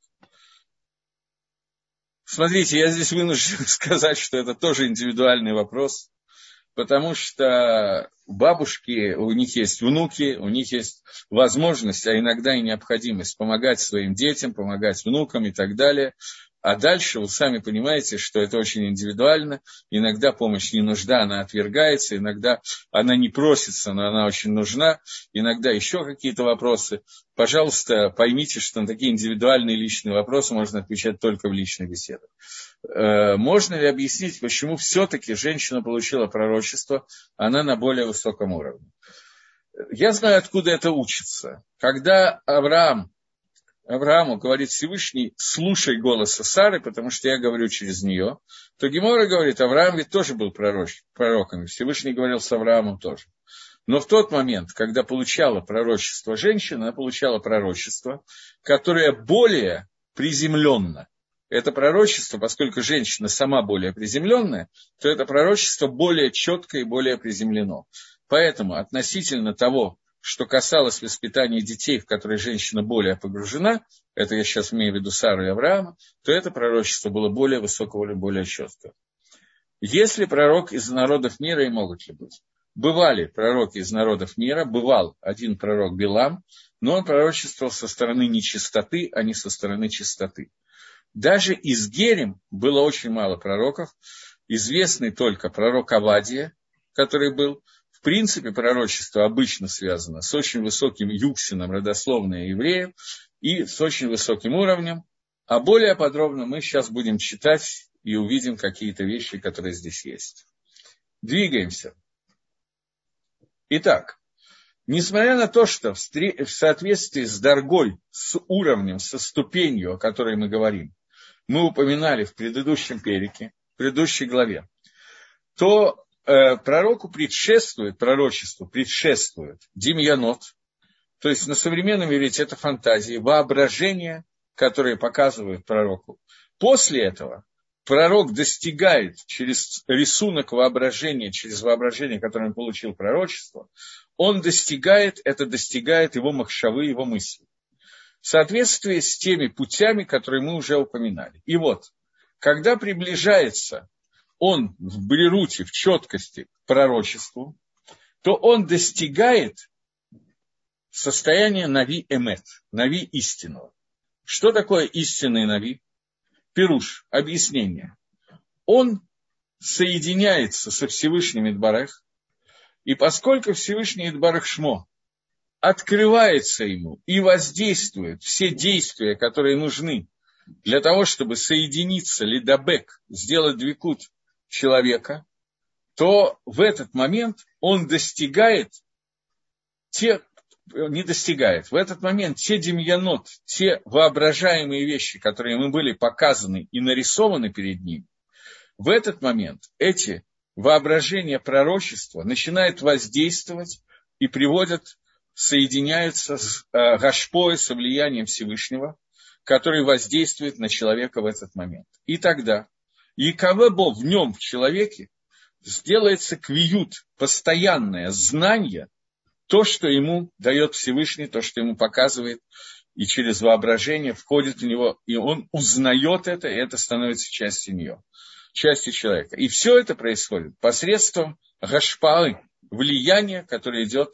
Смотрите, я здесь вынужден сказать, что это тоже индивидуальный вопрос, потому что бабушки, у них есть внуки, у них есть возможность, а иногда и необходимость помогать своим детям, помогать внукам и так далее. А дальше вы сами понимаете, что это очень индивидуально. Иногда помощь не нужна, она отвергается, иногда она не просится, но она очень нужна. Иногда еще какие-то вопросы. Пожалуйста, поймите, что на такие индивидуальные личные вопросы можно отвечать только в личных беседах. Э, можно ли объяснить, почему все-таки женщина получила пророчество, она на более высоком уровне? Я знаю, откуда это учится. Когда Авраам Аврааму говорит Всевышний, слушай голоса Сары, потому что я говорю через нее, то Гемора говорит, Авраам ведь тоже был пророк, пророком, Всевышний говорил с Авраамом тоже. Но в тот момент, когда получала пророчество женщина, она получала пророчество, которое более приземленно. Это пророчество, поскольку женщина сама более приземленная, то это пророчество более четкое и более приземлено. Поэтому относительно того, что касалось воспитания детей, в которые женщина более погружена, это я сейчас имею в виду Сару и Авраама, то это пророчество было более высокого или более четкого. Если пророк из народов мира и могут ли быть? Бывали пророки из народов мира, бывал один пророк Билам, но он пророчествовал со стороны нечистоты, а не со стороны чистоты. Даже из Герем было очень мало пророков, известный только пророк Авадия, который был, в принципе, пророчество обычно связано с очень высоким юксином, родословное евреев, и с очень высоким уровнем. А более подробно мы сейчас будем читать и увидим какие-то вещи, которые здесь есть. Двигаемся. Итак, несмотря на то, что в соответствии с дорогой, с уровнем, со ступенью, о которой мы говорим, мы упоминали в предыдущем перике, в предыдущей главе, то пророку предшествует, пророчеству предшествует демьянот, то есть на современном иврите это фантазии, воображение, которые показывают пророку. После этого пророк достигает через рисунок воображения, через воображение, которое он получил пророчество, он достигает, это достигает его махшавы, его мысли. В соответствии с теми путями, которые мы уже упоминали. И вот, когда приближается он в Береруте, в четкости к пророчеству, то он достигает состояния Нави Эмет, Нави истинного. Что такое истинный Нави? Пируш, объяснение. Он соединяется со Всевышним Идбарех, и поскольку Всевышний Идбарех Шмо открывается ему и воздействует все действия, которые нужны для того, чтобы соединиться, лидабек, сделать двикут человека, то в этот момент он достигает те, не достигает. В этот момент те демьянот, те воображаемые вещи, которые ему были показаны и нарисованы перед ним, в этот момент эти воображения пророчества начинают воздействовать и приводят, соединяются с э, Гашпой, со влиянием Всевышнего, который воздействует на человека в этот момент. И тогда Яковебо в нем, в человеке, сделается квиют, постоянное знание, то, что ему дает Всевышний, то, что ему показывает, и через воображение входит в него, и он узнает это, и это становится частью нее, частью человека. И все это происходит посредством гашпалы, влияния, которое идет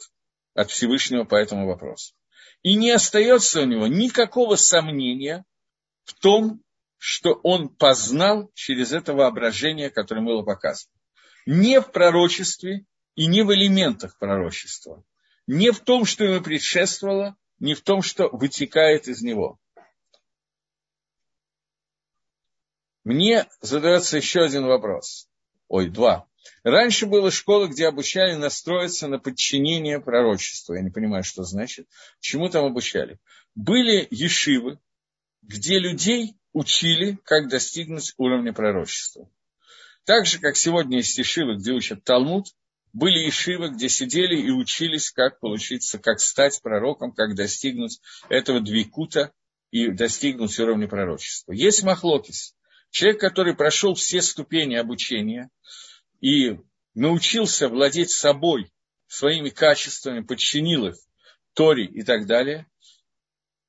от Всевышнего по этому вопросу. И не остается у него никакого сомнения в том, что он познал через это воображение, которое было показано. Не в пророчестве и не в элементах пророчества. Не в том, что ему предшествовало, не в том, что вытекает из него. Мне задается еще один вопрос. Ой, два. Раньше была школа, где обучали настроиться на подчинение пророчеству. Я не понимаю, что значит. Чему там обучали? Были ешивы, где людей учили, как достигнуть уровня пророчества. Так же, как сегодня есть ешивы, где учат Талмуд, были ешивы, где сидели и учились, как получиться, как стать пророком, как достигнуть этого двикута и достигнуть уровня пророчества. Есть махлокис. Человек, который прошел все ступени обучения и научился владеть собой, своими качествами, подчинил их Торе и так далее,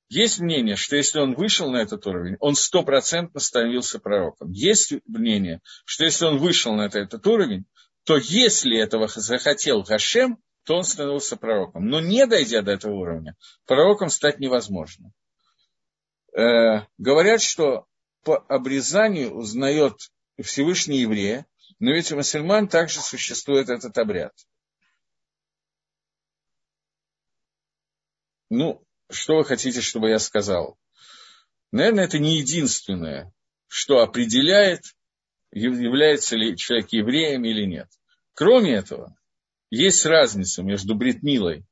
есть мнение, что если он вышел на этот уровень, он стопроцентно становился пророком. Есть мнение, что если он вышел на этот уровень, то если этого захотел Гашем, то он становился пророком. Но не дойдя до этого уровня, пророком стать невозможно. Э, говорят, что по обрезанию узнает Всевышний еврея, но ведь у мусульман также существует этот обряд. Ну, что вы хотите, чтобы я сказал? Наверное, это не единственное, что определяет, является ли человек евреем или нет. Кроме этого, есть разница между бритмилой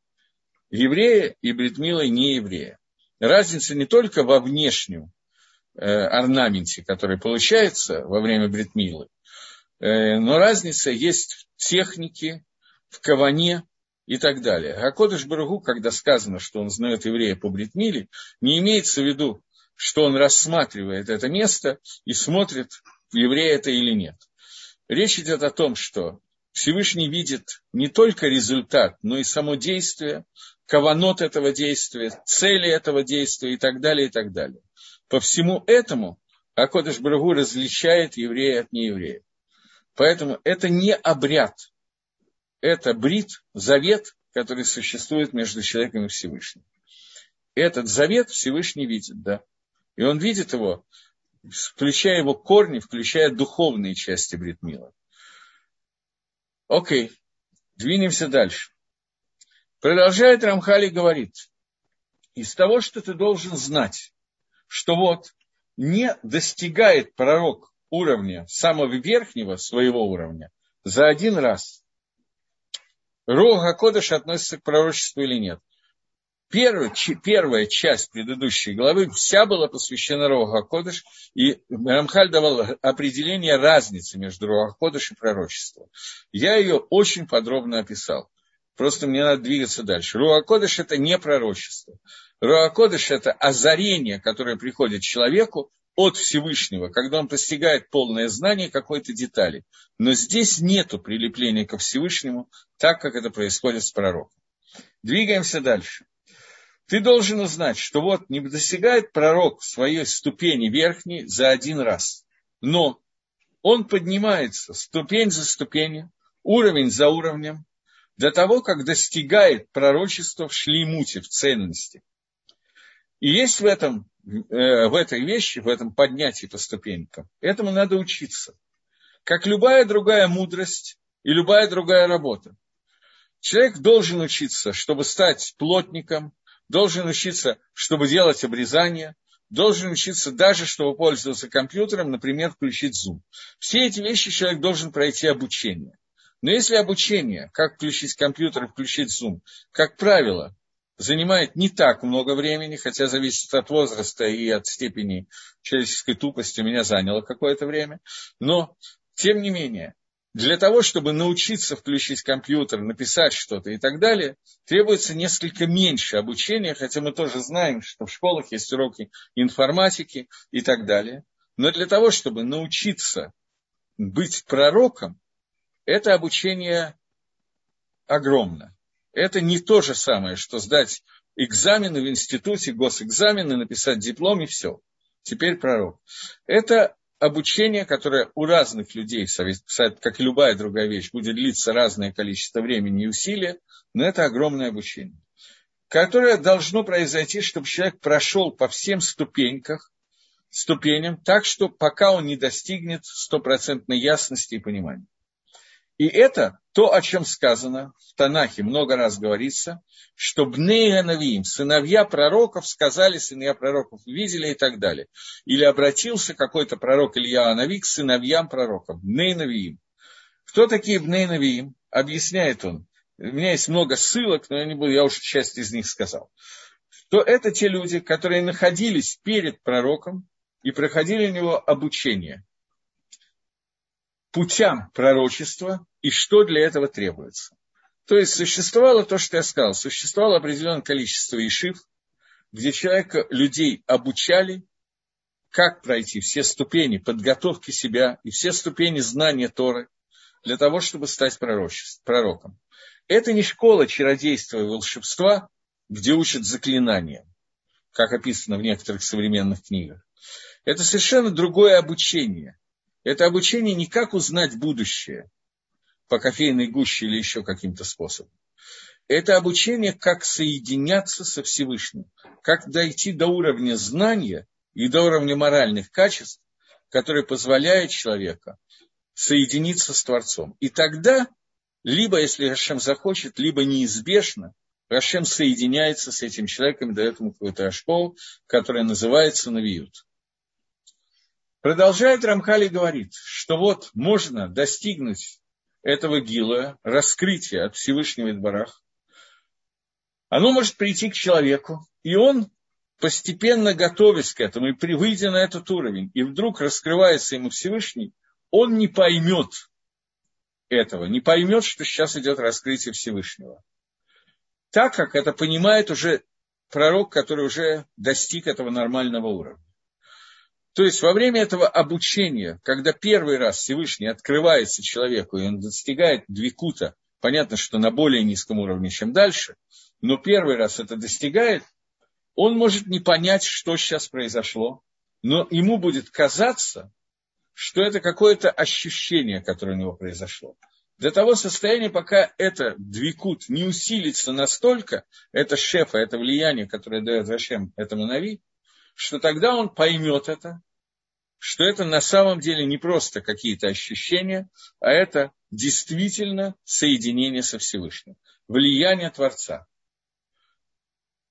еврея и бритмилой не еврея. Разница не только во внешнем э, орнаменте, который получается во время бритмилы, э, но разница есть в технике, в каване, и так далее. А Кодыш Барагу, когда сказано, что он знает еврея по Бритмиле, не имеется в виду, что он рассматривает это место и смотрит, еврей это или нет. Речь идет о том, что Всевышний видит не только результат, но и само действие, каванот этого действия, цели этого действия и так далее, и так далее. По всему этому Акодыш Брагу различает еврея от нееврея. Поэтому это не обряд – это брит, завет, который существует между человеком и Всевышним. Этот завет Всевышний видит, да. И он видит его, включая его корни, включая духовные части Бритмила. Окей, двинемся дальше. Продолжает Рамхали говорит, из того, что ты должен знать, что вот не достигает пророк уровня, самого верхнего своего уровня, за один раз – Руха Кодыш относится к пророчеству или нет. первая, первая часть предыдущей главы вся была посвящена Руахакодыш, и Рамхаль давал определение разницы между Руахакодыш и пророчеством. Я ее очень подробно описал. Просто мне надо двигаться дальше. Руакодыш – это не пророчество. Руакодыш – это озарение, которое приходит человеку от Всевышнего, когда он постигает полное знание какой-то детали. Но здесь нет прилепления ко Всевышнему, так как это происходит с пророком. Двигаемся дальше. Ты должен узнать, что вот не достигает пророк своей ступени верхней за один раз, но он поднимается ступень за ступенью, уровень за уровнем, до того, как достигает пророчества в шлеймуте, в ценности. И есть в этом, э, в этой вещи, в этом поднятии по ступенькам, этому надо учиться. Как любая другая мудрость и любая другая работа. Человек должен учиться, чтобы стать плотником, должен учиться, чтобы делать обрезание, должен учиться даже, чтобы пользоваться компьютером, например, включить Zoom. Все эти вещи человек должен пройти обучение. Но если обучение, как включить компьютер и включить Zoom, как правило, занимает не так много времени, хотя зависит от возраста и от степени человеческой тупости, у меня заняло какое-то время, но, тем не менее, для того, чтобы научиться включить компьютер, написать что-то и так далее, требуется несколько меньше обучения, хотя мы тоже знаем, что в школах есть уроки информатики и так далее. Но для того, чтобы научиться быть пророком, это обучение огромно. Это не то же самое, что сдать экзамены в институте, госэкзамены, написать диплом и все. Теперь пророк. Это обучение, которое у разных людей, как и любая другая вещь, будет длиться разное количество времени и усилия, но это огромное обучение, которое должно произойти, чтобы человек прошел по всем ступеньках, ступеням, так что пока он не достигнет стопроцентной ясности и понимания. И это то, о чем сказано в Танахе, много раз говорится, что Бнея Навиим, сыновья пророков, сказали, сыновья пророков увидели и так далее. Или обратился какой-то пророк Илья Анави к сыновьям пророков, Бней Навиим. Кто такие Бней Навиим? Объясняет он. У меня есть много ссылок, но я не буду, я уже часть из них сказал. Что это те люди, которые находились перед пророком и проходили у него обучение путям пророчества и что для этого требуется. То есть существовало то, что я сказал, существовало определенное количество ишив, где человека, людей обучали, как пройти все ступени подготовки себя и все ступени знания Торы для того, чтобы стать пророком. Это не школа чародейства и волшебства, где учат заклинаниям, как описано в некоторых современных книгах. Это совершенно другое обучение, это обучение не как узнать будущее по кофейной гуще или еще каким-то способом. Это обучение, как соединяться со Всевышним, как дойти до уровня знания и до уровня моральных качеств, которые позволяют человеку соединиться с Творцом. И тогда, либо, если Рашем захочет, либо неизбежно, Рашем соединяется с этим человеком дает ему какую-то школу, которая называется Навиют. Продолжает Рамхали говорит, что вот можно достигнуть этого гила, раскрытия от Всевышнего Идбарах. Оно может прийти к человеку, и он, постепенно готовясь к этому и выйдя на этот уровень, и вдруг раскрывается ему Всевышний, он не поймет этого, не поймет, что сейчас идет раскрытие Всевышнего. Так как это понимает уже пророк, который уже достиг этого нормального уровня. То есть во время этого обучения, когда первый раз Всевышний открывается человеку, и он достигает двикута, понятно, что на более низком уровне, чем дальше, но первый раз это достигает, он может не понять, что сейчас произошло, но ему будет казаться, что это какое-то ощущение, которое у него произошло. До того состояния, пока это двикут не усилится настолько, это шефа, это влияние, которое дает Рашем этому Нави, что тогда он поймет это, что это на самом деле не просто какие-то ощущения, а это действительно соединение со Всевышним, влияние Творца.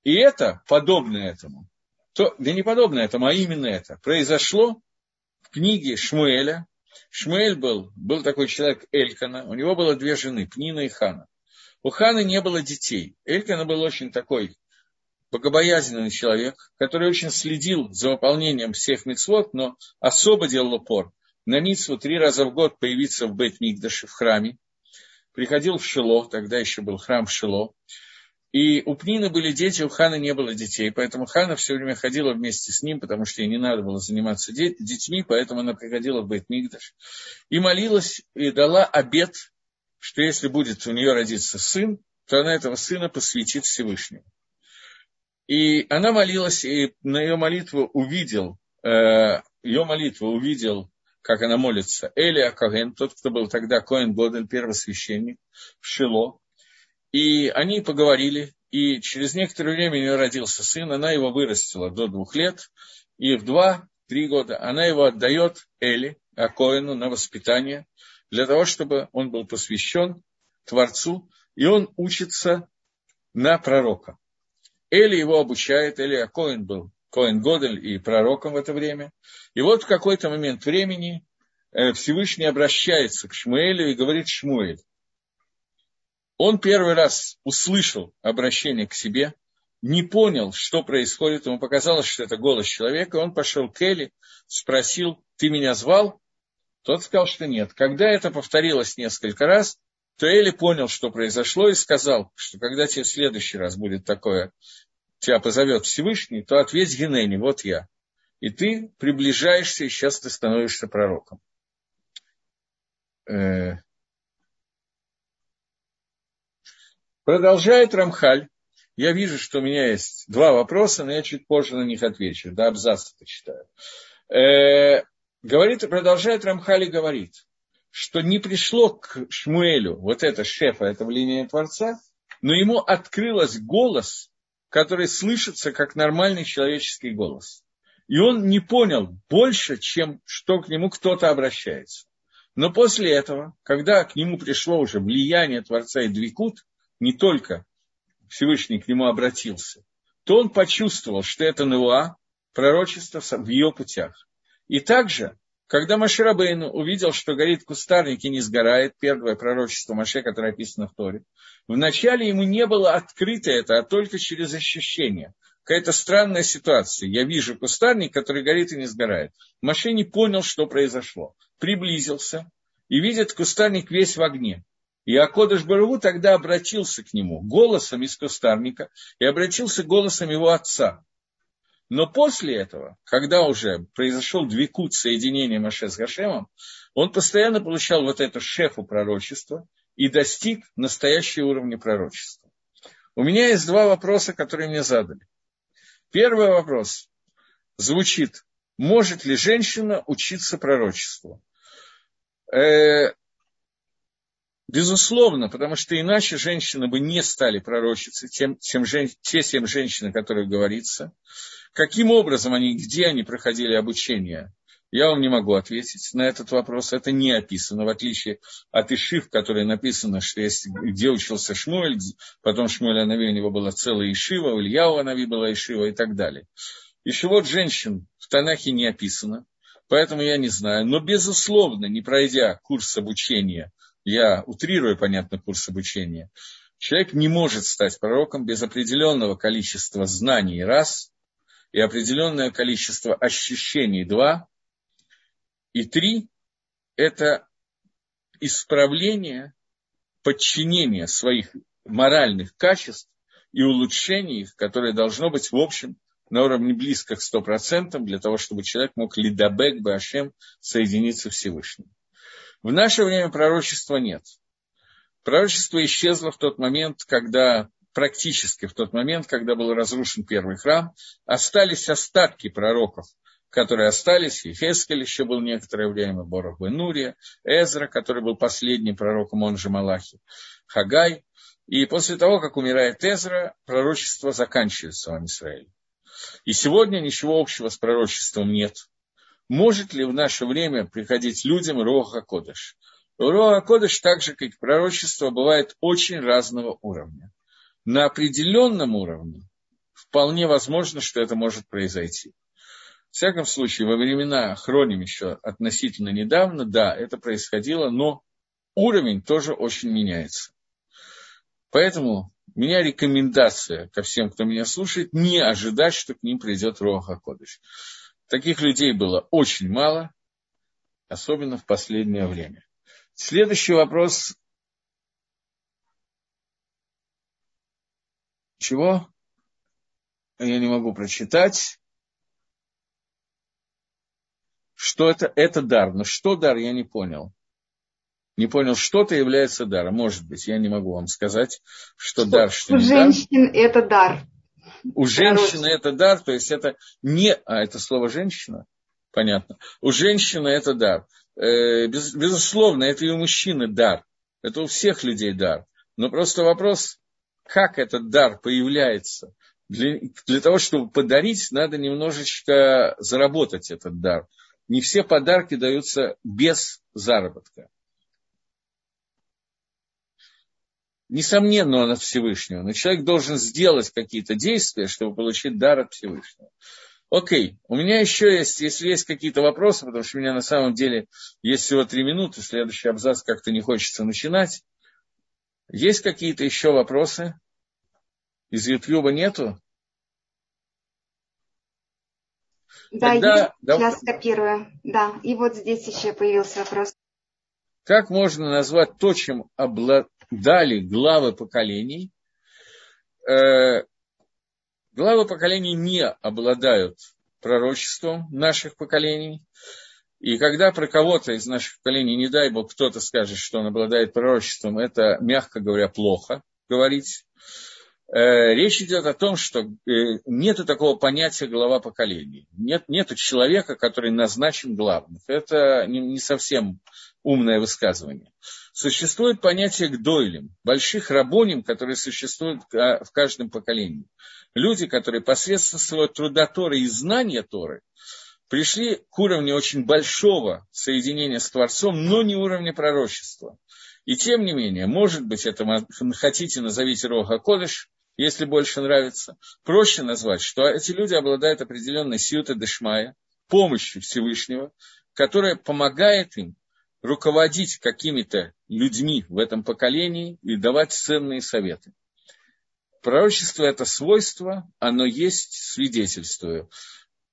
И это, подобно этому, то, да не подобно этому, а именно это, произошло в книге Шмуэля. Шмуэль был, был такой человек Элькана, у него было две жены, Пнина и Хана. У Ханы не было детей. Элькана был очень такой богобоязненный человек, который очень следил за выполнением всех мицвод, но особо делал упор на митсву три раза в год появиться в Бет-Мигдаше, в храме. Приходил в Шило, тогда еще был храм в Шило. И у Пнина были дети, у Хана не было детей, поэтому Хана все время ходила вместе с ним, потому что ей не надо было заниматься детьми, поэтому она приходила в Бет-Мигдаш. И молилась, и дала обет, что если будет у нее родиться сын, то она этого сына посвятит Всевышнему. И она молилась, и на ее молитву увидел, э, ее молитву увидел, как она молится, Элия Коген, тот, кто был тогда Коэн Годен, первосвященник, в Шило. И они поговорили, и через некоторое время у нее родился сын, она его вырастила до двух лет, и в два-три года она его отдает Эли, Акоину, на воспитание, для того, чтобы он был посвящен Творцу, и он учится на пророка. Эли его обучает, Эли Коин был Коин Годель и пророком в это время. И вот в какой-то момент времени э, Всевышний обращается к Шмуэлю и говорит Шмуэль. Он первый раз услышал обращение к себе, не понял, что происходит, ему показалось, что это голос человека, он пошел к Эли, спросил, ты меня звал? Тот сказал, что нет. Когда это повторилось несколько раз, то Эли понял, что произошло, и сказал, что когда тебе в следующий раз будет такое, тебя позовет Всевышний, то ответь Генени, вот я. И ты приближаешься, и сейчас ты становишься пророком. Э. Продолжает Рамхаль. Я вижу, что у меня есть два вопроса, но я чуть позже на них отвечу. До абзаца-то читаю. Э, говорит, продолжает Рамхаль и говорит, что не пришло к Шмуэлю вот это шефа, это влияние Творца, но ему открылось голос, который слышится как нормальный человеческий голос. И он не понял больше, чем что к нему кто-то обращается. Но после этого, когда к нему пришло уже влияние Творца и Двикут, не только Всевышний к нему обратился, то он почувствовал, что это Нуа, пророчество в ее путях. И также когда Маширабейну увидел, что горит кустарник и не сгорает, первое пророчество Маше, которое описано в Торе, вначале ему не было открыто это, а только через ощущение. Какая-то странная ситуация. Я вижу кустарник, который горит и не сгорает. Маше не понял, что произошло. Приблизился и видит кустарник весь в огне. И Акодыш Баруву тогда обратился к нему голосом из кустарника и обратился голосом его отца. Но после этого, когда уже произошел двикут соединения Маше с Гашемом, он постоянно получал вот это шефу пророчества и достиг настоящего уровня пророчества. У меня есть два вопроса, которые мне задали. Первый вопрос звучит, может ли женщина учиться пророчеству? Э, безусловно, потому что иначе женщины бы не стали пророчицей, тем, тем, те семь женщин, о которых говорится. Каким образом они, где они проходили обучение? Я вам не могу ответить на этот вопрос. Это не описано, в отличие от Ишив, которое написано, что есть, где учился Шмуэль, потом Шмуэль Анави, у него была целая Ишива, у Ильяу Анави была Ишива и так далее. вот женщин в Танахе не описано, поэтому я не знаю. Но, безусловно, не пройдя курс обучения, я утрирую, понятно, курс обучения, человек не может стать пророком без определенного количества знаний, раз – и определенное количество ощущений два, и три – это исправление, подчинение своих моральных качеств и улучшение их, которое должно быть в общем на уровне близко к 100%, для того, чтобы человек мог лидабек башем соединиться Всевышним. В наше время пророчества нет. Пророчество исчезло в тот момент, когда практически в тот момент, когда был разрушен первый храм, остались остатки пророков, которые остались, и Хескель еще был некоторое время, Борох Бенурия, Эзра, который был последним пророком, он же Малахи, Хагай. И после того, как умирает Эзра, пророчество заканчивается в Израиле. И сегодня ничего общего с пророчеством нет. Может ли в наше время приходить людям Роха Кодыш? Роха Кодыш, так же, как и пророчество, бывает очень разного уровня на определенном уровне вполне возможно, что это может произойти. В всяком случае, во времена хроним еще относительно недавно, да, это происходило, но уровень тоже очень меняется. Поэтому У меня рекомендация ко всем, кто меня слушает, не ожидать, что к ним придет Роха Кодыш. Таких людей было очень мало, особенно в последнее время. Следующий вопрос. Чего? Я не могу прочитать. Что это? Это дар. Но что дар, я не понял не понял, что-то является даром. Может быть, я не могу вам сказать, что, что дар, что У не женщин дар. это дар. У женщины это дар, то есть это не... А, это слово «женщина»? Понятно. У женщины это дар. Э, без, безусловно, это и у мужчины дар. Это у всех людей дар. Но просто вопрос, как этот дар появляется. Для, для того, чтобы подарить, надо немножечко заработать этот дар. Не все подарки даются без заработка. несомненно, он от Всевышнего, но человек должен сделать какие-то действия, чтобы получить дар от Всевышнего. Окей, у меня еще есть, если есть какие-то вопросы, потому что у меня на самом деле есть всего три минуты, следующий абзац как-то не хочется начинать. Есть какие-то еще вопросы? Из Ютьюба нету? Да, Тогда, есть, да, я скопирую. Да, и вот здесь еще появился вопрос. Как можно назвать то, чем обла дали главы поколений. Э, главы поколений не обладают пророчеством наших поколений. И когда про кого-то из наших поколений, не дай бог, кто-то скажет, что он обладает пророчеством, это, мягко говоря, плохо говорить. Э, речь идет о том, что э, нет такого понятия глава поколений. Нет, нет человека, который назначен главным. Это не, совсем умное высказывание. Существует понятие гдойлем, больших рабоним, которые существуют в каждом поколении. Люди, которые посредством своего труда Торы и знания Торы пришли к уровню очень большого соединения с Творцом, но не уровня пророчества. И тем не менее, может быть, это хотите назовите Рога Кодыш, если больше нравится. Проще назвать, что эти люди обладают определенной сиюта дешмая, помощью Всевышнего, которая помогает им руководить какими-то людьми в этом поколении и давать ценные советы. Пророчество – это свойство, оно есть, свидетельствую.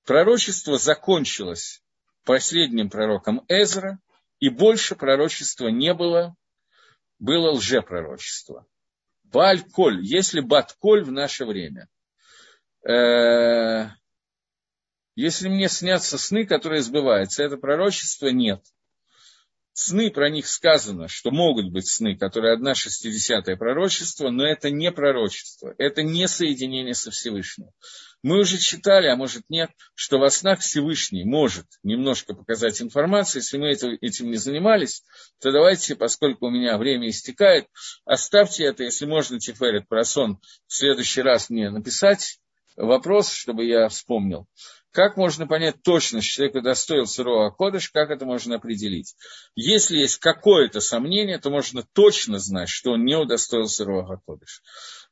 Пророчество закончилось последним пророком Эзра, и больше пророчества не было, было лжепророчество. Баль-коль, если бат-коль в наше время. Э, если мне снятся сны, которые сбываются, это пророчество нет – Сны про них сказано, что могут быть сны, которые одна шестидесятое пророчество, но это не пророчество, это не соединение со Всевышним. Мы уже читали, а может нет, что во снах Всевышний может немножко показать информацию. Если мы этим не занимались, то давайте, поскольку у меня время истекает, оставьте это, если можно, Тиферет про сон в следующий раз мне написать вопрос, чтобы я вспомнил. Как можно понять точно, что человек удостоился Роа Кодыш, как это можно определить? Если есть какое-то сомнение, то можно точно знать, что он не удостоился Роа Кодыш.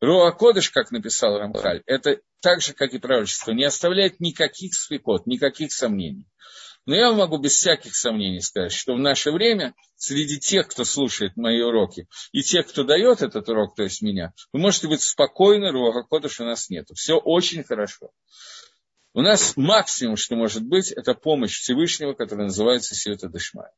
Роа Кодыш, как написал Рамхаль, это так же, как и пророчество, не оставляет никаких свекот, никаких сомнений. Но я могу без всяких сомнений сказать, что в наше время среди тех, кто слушает мои уроки, и тех, кто дает этот урок, то есть меня, вы можете быть спокойны, Руаха Кодыш у нас нет. Все очень хорошо. У нас максимум, что может быть, это помощь Всевышнего, которая называется Сиота Дешмая.